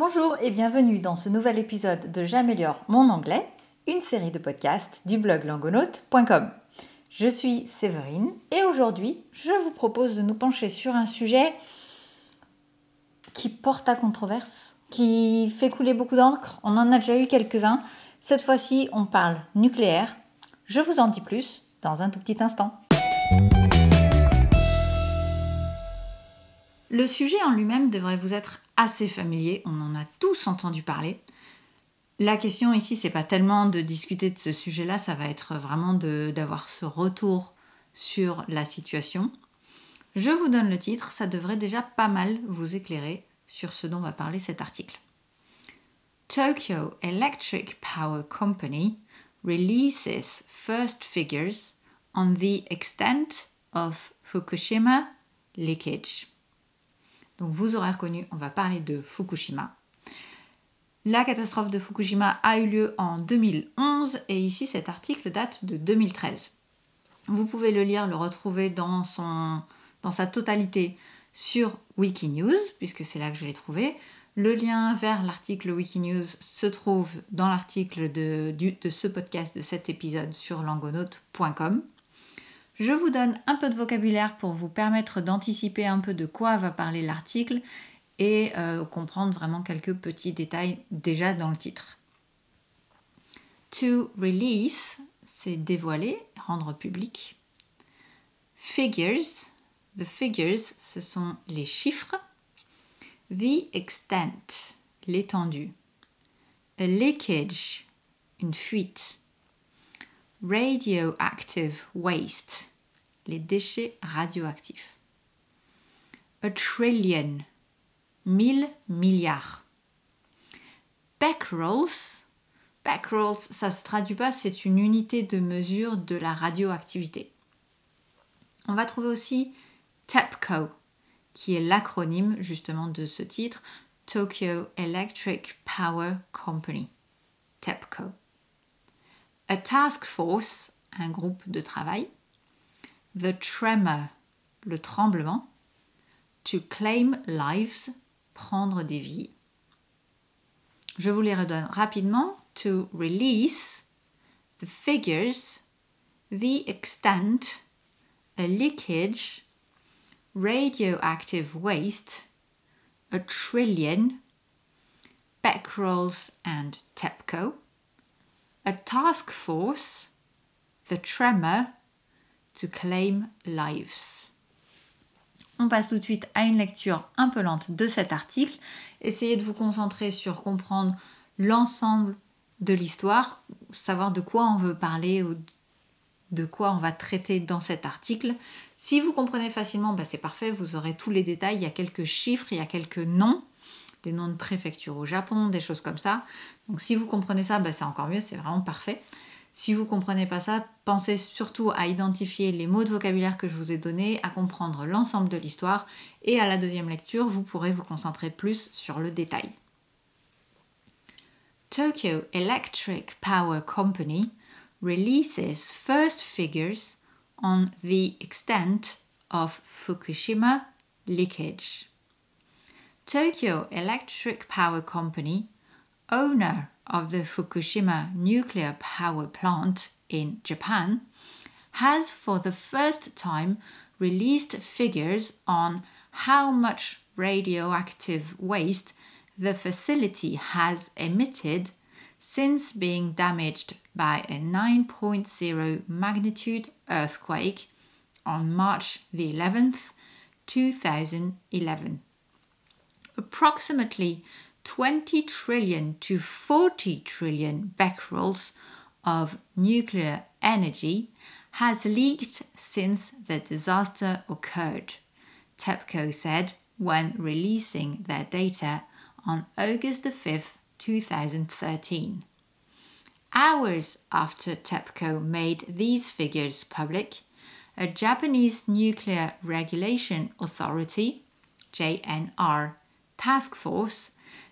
Bonjour et bienvenue dans ce nouvel épisode de J'améliore mon anglais, une série de podcasts du blog langonaute.com. Je suis Séverine et aujourd'hui, je vous propose de nous pencher sur un sujet qui porte à controverse, qui fait couler beaucoup d'encre. On en a déjà eu quelques-uns. Cette fois-ci, on parle nucléaire. Je vous en dis plus dans un tout petit instant. Le sujet en lui-même devrait vous être assez familier, on en a tous entendu parler. La question ici, c'est pas tellement de discuter de ce sujet-là, ça va être vraiment d'avoir ce retour sur la situation. Je vous donne le titre, ça devrait déjà pas mal vous éclairer sur ce dont va parler cet article. Tokyo Electric Power Company releases first figures on the extent of Fukushima leakage. Donc vous aurez reconnu, on va parler de Fukushima. La catastrophe de Fukushima a eu lieu en 2011 et ici cet article date de 2013. Vous pouvez le lire, le retrouver dans, sa totalité sur Wikinews, puisque c'est là que je l'ai trouvé. Le lien vers l'article Wikinews se trouve dans l'article de, de ce podcast, de cet épisode sur langonaute.com. Je vous donne un peu de vocabulaire pour vous permettre d'anticiper un peu de quoi va parler l'article et euh, comprendre vraiment quelques petits détails déjà dans le titre. To release, c'est dévoiler, rendre public. Figures, the figures, ce sont les chiffres. The extent, l'étendue. A leakage, une fuite. Radioactive waste, les déchets radioactifs. A trillion, mille milliards. Becquerels, becquerels, ça se traduit pas, c'est une unité de mesure de la radioactivité. On va trouver aussi TEPCO, qui est l'acronyme justement de ce titre, Tokyo Electric Power Company. TEPCO. A task force, un groupe de travail. The tremor, le tremblement. To claim lives, prendre des vies. Je vous les redonne rapidement. To release, the figures, the extent, a leakage, radioactive waste, a trillion, Becquerels and TEPCO, a task force, the tremor, to claim lives. On passe tout de suite à une lecture un peu lente de cet article. Essayez de vous concentrer sur comprendre l'ensemble de l'histoire, savoir de quoi on veut parler ou de quoi on va traiter dans cet article. Si vous comprenez facilement, bah, c'est parfait, vous aurez tous les détails, il y a quelques chiffres, il y a quelques noms, des noms de préfectures au Japon, des choses comme ça. Donc si vous comprenez ça, bah, c'est encore mieux, c'est vraiment parfait. Si vous ne comprenez pas ça, pensez surtout à identifier les mots de vocabulaire que je vous ai donnés, à comprendre l'ensemble de l'histoire et à la deuxième lecture, vous pourrez vous concentrer plus sur le détail. Tokyo Electric Power Company releases first figures on the extent of Fukushima leakage. Tokyo Electric Power Company, owner of the Fukushima nuclear power plant in Japan, has for the first time released figures on how much radioactive waste the facility has emitted since being damaged by a 9.0 magnitude earthquake on March the 11th, 2011. Approximately 20 trillion to 40 trillion becquerels of nuclear energy has leaked since the disaster occurred, TEPCO said when releasing their data on August 5, 2013. Hours after TEPCO made these figures public, a Japanese Nuclear Regulation Authority, JNR, task force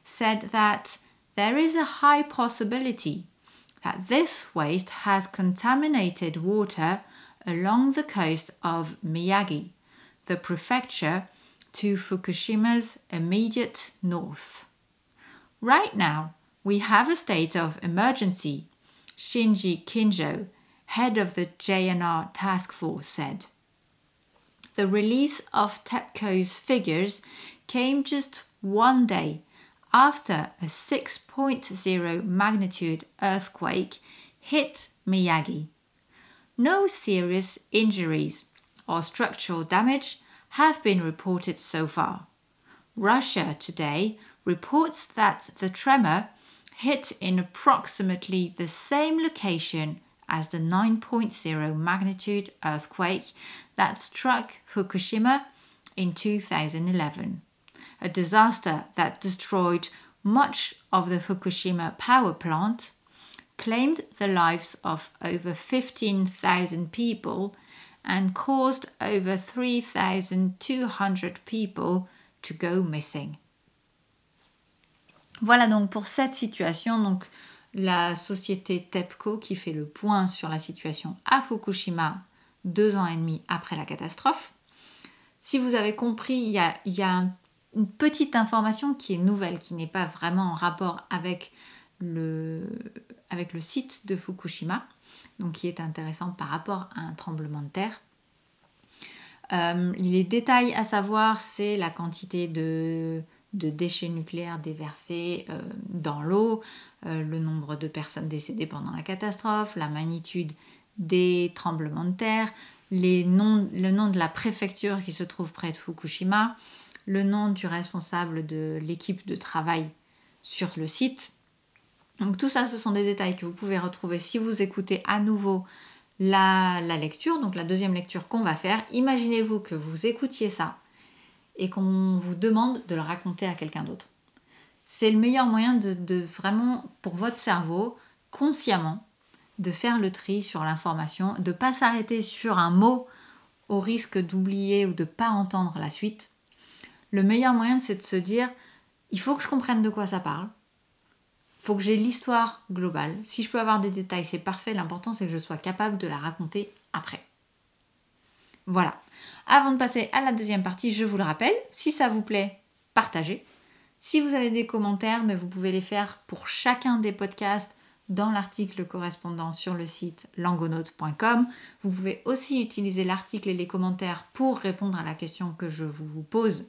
said that there is a high possibility that this waste has contaminated water along the coast of Miyagi, the prefecture to Fukushima's immediate north. Right now, we have a state of emergency, Shinji Kinjo, head of the JNR task force, said. The release of TEPCO's figures came just one day after a 6.0 magnitude earthquake hit Miyagi. No serious injuries or structural damage have been reported so far. Russia today reports that the tremor hit in approximately the same location as the 9.0 magnitude earthquake that struck Fukushima in 2011, a disaster that destroyed much of the Fukushima power plant, claimed the lives of over 15,000 people, and caused over 3,200 people to go missing. Voilà donc pour cette situation. Donc la société TEPCO qui fait le point sur la situation à Fukushima deux ans et demi après la catastrophe. Si vous avez compris, il y a, y a une petite information qui est nouvelle, qui n'est pas vraiment en rapport avec le, site de Fukushima, donc qui est intéressant par rapport à un tremblement de terre. Euh, les détails à savoir, c'est la quantité de, déchets nucléaires déversés euh, dans l'eau, euh, le nombre de personnes décédées pendant la catastrophe, la magnitude des tremblements de terre, le nom de la préfecture qui se trouve près de Fukushima, le nom du responsable de l'équipe de travail sur le site. Donc tout ça, ce sont des détails que vous pouvez retrouver si vous écoutez à nouveau la, lecture, donc la deuxième lecture qu'on va faire. Imaginez-vous que vous écoutiez ça et qu'on vous demande de le raconter à quelqu'un d'autre. C'est le meilleur moyen de, vraiment, pour votre cerveau, consciemment, de faire le tri sur l'information, de ne pas s'arrêter sur un mot au risque d'oublier ou de ne pas entendre la suite. Le meilleur moyen, c'est de se dire, il faut que je comprenne de quoi ça parle. Il faut que j'ai l'histoire globale. Si je peux avoir des détails, c'est parfait. L'important, c'est que je sois capable de la raconter après. Voilà. Avant de passer à la deuxième partie, je vous le rappelle, si ça vous plaît, partagez. Si vous avez des commentaires, mais vous pouvez les faire pour chacun des podcasts dans l'article correspondant sur le site langonaute.com. Vous pouvez aussi utiliser l'article et les commentaires pour répondre à la question que je vous pose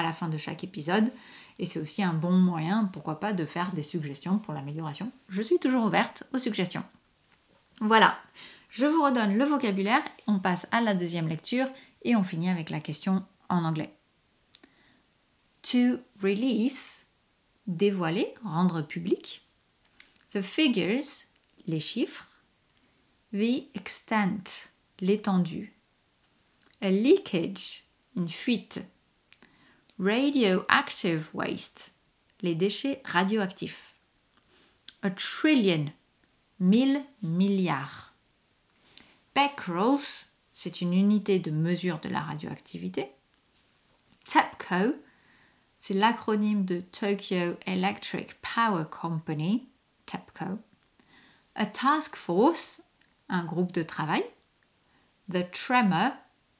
à la fin de chaque épisode. Et c'est aussi un bon moyen, pourquoi pas, de faire des suggestions pour l'amélioration. Je suis toujours ouverte aux suggestions. Voilà, je vous redonne le vocabulaire, on passe à la deuxième lecture et on finit avec la question en anglais. To release, dévoiler, rendre public. The figures, les chiffres. The extent, l'étendue. A leakage, une fuite. Radioactive waste, les déchets radioactifs. A trillion, mille milliards. Becquerels, c'est une unité de mesure de la radioactivité. TEPCO, c'est l'acronyme de Tokyo Electric Power Company, TEPCO. A task force, un groupe de travail. The tremor,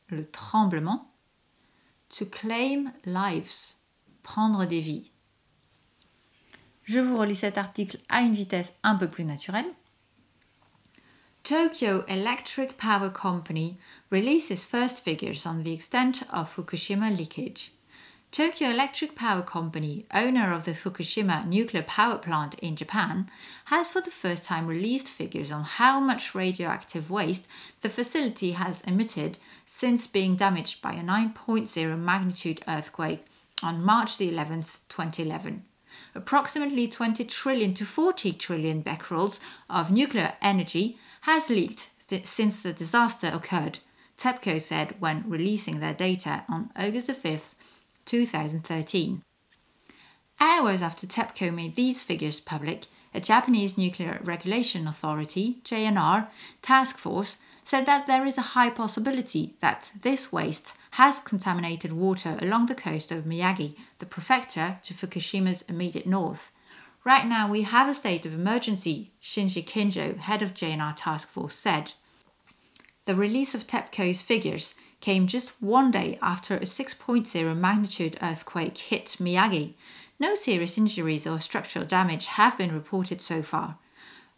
le tremblement. To claim lives, prendre des vies. Je vous relis cet article à une vitesse un peu plus naturelle. Tokyo Electric Power Company releases first figures on the extent of Fukushima leakage. Tokyo Electric Power Company, owner of the Fukushima nuclear power plant in Japan, has for the first time released figures on how much radioactive waste the facility has emitted since being damaged by a 9.0 magnitude earthquake on March the 11th, 2011 approximately 20 trillion to 40 trillion becquerels of nuclear energy has leaked th- since the disaster occurred, TEPCO said when releasing their data on August 5, 2013. Hours after TEPCO made these figures public, a Japanese Nuclear Regulation Authority, JNR, task force said that there is a high possibility that this waste has contaminated water along the coast of Miyagi, the prefecture to Fukushima's immediate north. Right now, we have a state of emergency, Shinji Kinjo, head of JNR Task Force, said. The release of TEPCO's figures came just one day after a 6.0 magnitude earthquake hit Miyagi, no serious injuries or structural damage have been reported so far.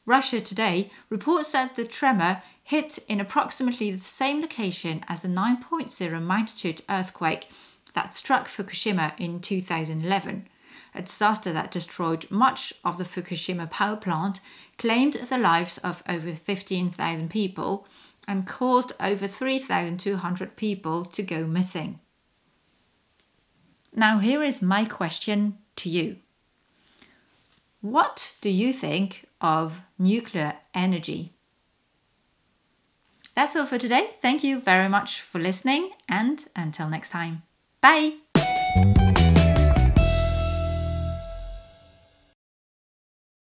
Russia Today reports that the tremor hit in approximately the same location as the 9.0 magnitude earthquake that struck Fukushima in 2011, a disaster that destroyed much of the Fukushima power plant, claimed the lives of over 15,000 people, and caused over 3,200 people to go missing. Now, here is my question to you What do you think of nuclear energy? That's all for today. Thank you very much for listening, and until next time, bye!